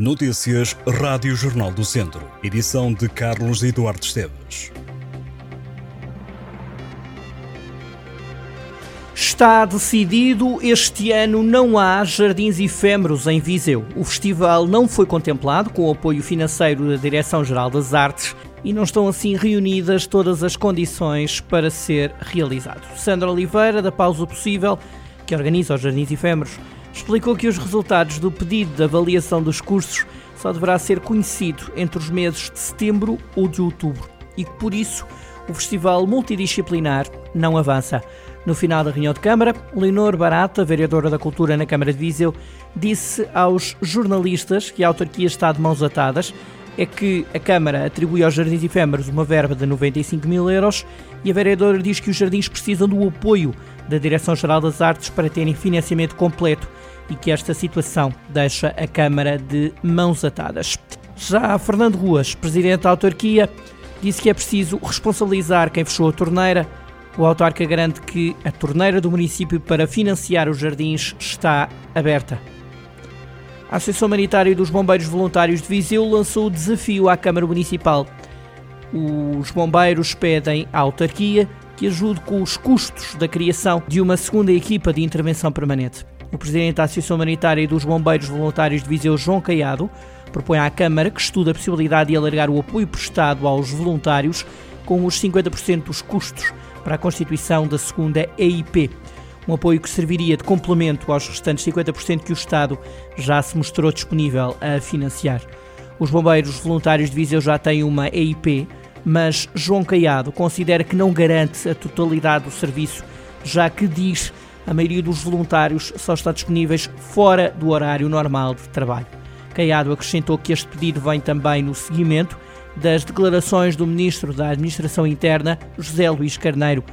Notícias Rádio Jornal do Centro. Edição de Carlos Eduardo Esteves. Está decidido, este ano não há jardins efêmeros em Viseu. O festival não foi contemplado com o apoio financeiro da Direção-Geral das Artes e não estão assim reunidas todas as condições para ser realizado. Sandra Oliveira, da Pausa Possível, que organiza os Jardins Efêmeros, explicou que os resultados do pedido de avaliação dos cursos só deverá ser conhecido entre os meses de setembro ou de outubro e que, por isso, o festival multidisciplinar não avança. No final da reunião de Câmara, Leonor Barata, vereadora da Cultura na Câmara de Viseu, disse aos jornalistas que a autarquia está de mãos atadas, é que a Câmara atribui aos Jardins Efêmeros uma verba de 95 mil euros e a vereadora diz que os jardins precisam do apoio da Direção-Geral das Artes para terem financiamento completo e que esta situação deixa a Câmara de mãos atadas. Já Fernando Ruas, presidente da autarquia, disse que é preciso responsabilizar quem fechou a torneira. O autarca garante que a torneira do município para financiar os jardins está aberta. A Associação Humanitária dos Bombeiros Voluntários de Viseu lançou o desafio à Câmara Municipal. Os bombeiros pedem à autarquia que ajude com os custos da criação de uma segunda equipa de intervenção permanente. O presidente da Associação Humanitária dos Bombeiros Voluntários de Viseu, João Caiado, propõe à Câmara que estude a possibilidade de alargar o apoio prestado aos voluntários com os 50% dos custos para a constituição da segunda EIP. Um apoio que serviria de complemento aos restantes 50% que o Estado já se mostrou disponível a financiar. Os bombeiros voluntários de Viseu já têm uma EIP, mas João Caiado considera que não garante a totalidade do serviço, já que diz a maioria dos voluntários só está disponíveis fora do horário normal de trabalho. Caiado acrescentou que este pedido vem também no seguimento das declarações do Ministro da Administração Interna, José Luís Carneiro,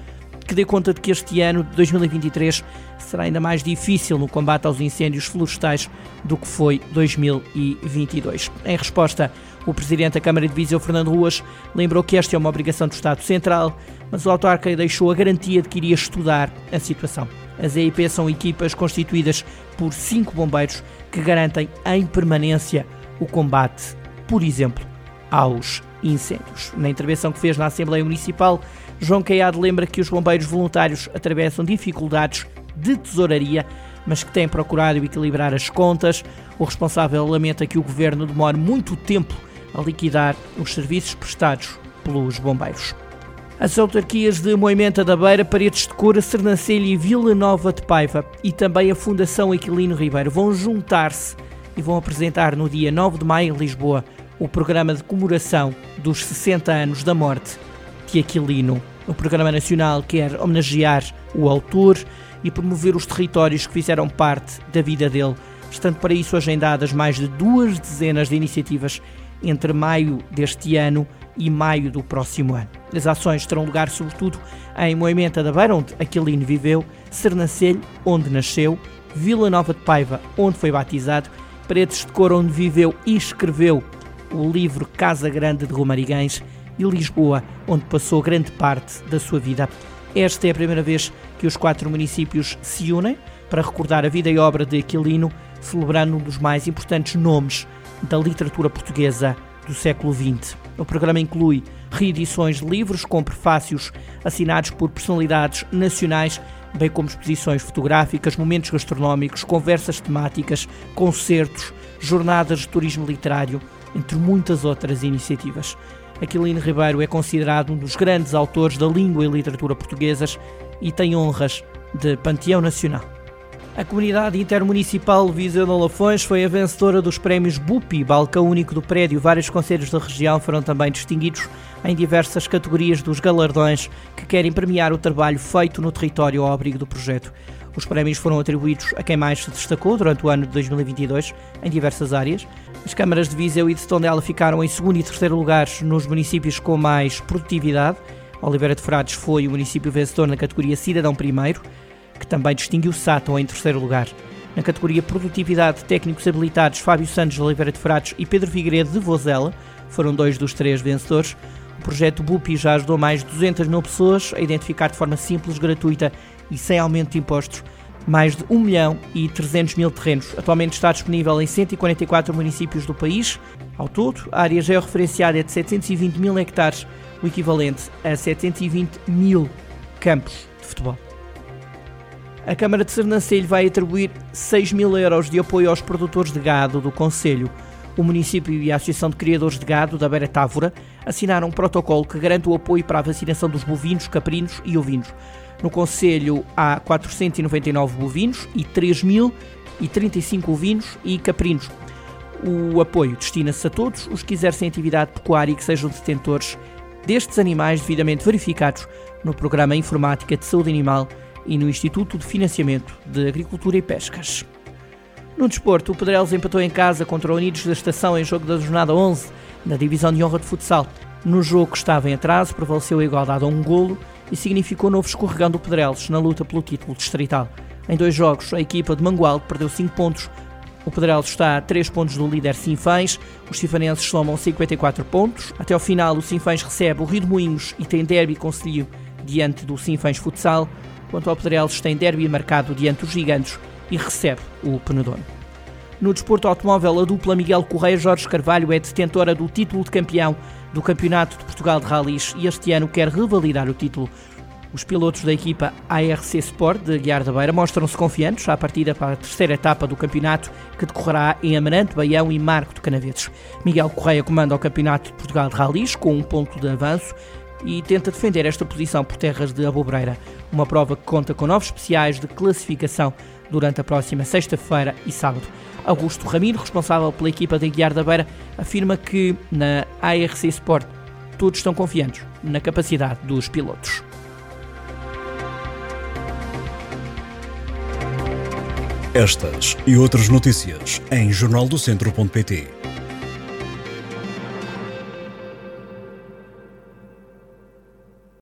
que dê conta de que este ano de 2023 será ainda mais difícil no combate aos incêndios florestais do que foi 2022. Em resposta, o Presidente da Câmara de Viseu, Fernando Ruas, lembrou que esta é uma obrigação do Estado Central, mas o autarca deixou a garantia de que iria estudar a situação. As EIP são equipas constituídas por cinco bombeiros que garantem em permanência o combate, por exemplo, aos incêndios. Na intervenção que fez na Assembleia Municipal, João Caiado lembra que os bombeiros voluntários atravessam dificuldades de tesouraria, mas que têm procurado equilibrar as contas. O responsável lamenta que o governo demore muito tempo a liquidar os serviços prestados pelos bombeiros. As autarquias de Moimenta da Beira, Paredes de Cora, Sernancelha e Vila Nova de Paiva e também a Fundação Aquilino Ribeiro vão juntar-se e vão apresentar no dia 9 de maio em Lisboa o programa de comemoração dos 60 anos da morte de Aquilino. O programa nacional quer homenagear o autor e promover os territórios que fizeram parte da vida dele, estando para isso agendadas mais de duas dezenas de iniciativas entre maio deste ano e maio do próximo ano. As ações terão lugar sobretudo em Moimenta da Beira, onde Aquilino viveu, Sernancelho, onde nasceu, Vila Nova de Paiva, onde foi batizado, Paredes de Cor, onde viveu e escreveu o livro Casa Grande de Romarigães e Lisboa, onde passou grande parte da sua vida. Esta é a primeira vez que os quatro municípios se unem para recordar a vida e obra de Aquilino, celebrando um dos mais importantes nomes da literatura portuguesa do século XX. O programa inclui reedições de livros com prefácios assinados por personalidades nacionais, bem como exposições fotográficas, momentos gastronómicos, conversas temáticas, concertos, jornadas de turismo literário, entre muitas outras iniciativas. Aquilino Ribeiro é considerado um dos grandes autores da língua e literatura portuguesas e tem honras de Panteão Nacional. A comunidade intermunicipal Viseu de Lafões foi a vencedora dos prémios BUPI, balcão único do prédio. Vários conselhos da região foram também distinguidos em diversas categorias dos galardões que querem premiar o trabalho feito no território ao abrigo do projeto. Os prémios foram atribuídos a quem mais se destacou durante o ano de 2022 em diversas áreas. As câmaras de Viseu e de Tondela ficaram em segundo e terceiro lugares nos municípios com mais produtividade. Oliveira de Frades foi o município vencedor na categoria Cidadão Primeiro que também distinguiu Sátão em terceiro lugar. Na categoria Produtividade Técnicos Habilitados, Fábio Santos de Oliveira de Frades e Pedro Figueiredo de Vozela foram dois dos três vencedores. Projeto BUPI já ajudou mais de 200 mil pessoas a identificar de forma simples, gratuita e sem aumento de impostos mais de 1 milhão e 300 mil terrenos. Atualmente está disponível em 144 municípios do país. Ao todo, a área georreferenciada é de 720 mil hectares, o equivalente a 720 mil campos de futebol. A Câmara de Sernancelho vai atribuir 6 mil euros de apoio aos produtores de gado do Conselho. O município e a Associação de Criadores de Gado da Beira Távora assinaram um protocolo que garante o apoio para a vacinação dos bovinos, caprinos e ovinos. No Conselho há 499 bovinos e 3.035 ovinos e caprinos. O apoio destina-se a todos os que exercem atividade pecuária e que sejam detentores destes animais devidamente verificados no Programa Informática de Saúde Animal e no Instituto de Financiamento de Agricultura e Pescas. No desporto, o Pedrelos empatou em casa contra o Unidos da Estação em jogo da jornada 11 na divisão de honra de futsal. No jogo que estava em atraso, prevaleceu a igualdade a um golo e significou novo escorregão do Pedrelos na luta pelo título distrital. Em dois jogos, a equipa de Mangualde perdeu 5 pontos. O Pedrelos está a 3 pontos do líder Sinfãs, os sinfanenses somam 54 pontos. Até ao final, o Sinfãs recebe o Rio de Moinhos e tem derby conselho diante do Sinfãs Futsal, quanto ao Pedrelos tem derby marcado diante dos Gigantes e recebe o Penedono. No desporto automóvel, a dupla Miguel Correia Jorge Carvalho é detentora do título de campeão do Campeonato de Portugal de Rallys e este ano quer revalidar o título. Os pilotos da equipa ARC Sport de Guiar da Beira mostram-se confiantes à partida para a terceira etapa do campeonato que decorrerá em Amarante, Baião e Marco de Canaveses. Miguel Correia comanda o Campeonato de Portugal de Rallys com um ponto de avanço e tenta defender esta posição por terras de Abobreira, uma prova que conta com novos especiais de classificação durante a próxima sexta-feira e sábado. Augusto Ramiro, responsável pela equipa de Guiar da Beira, afirma que na ARC Sport todos estão confiantes na capacidade dos pilotos. Estas e outras notícias em jornaldocentro.pt.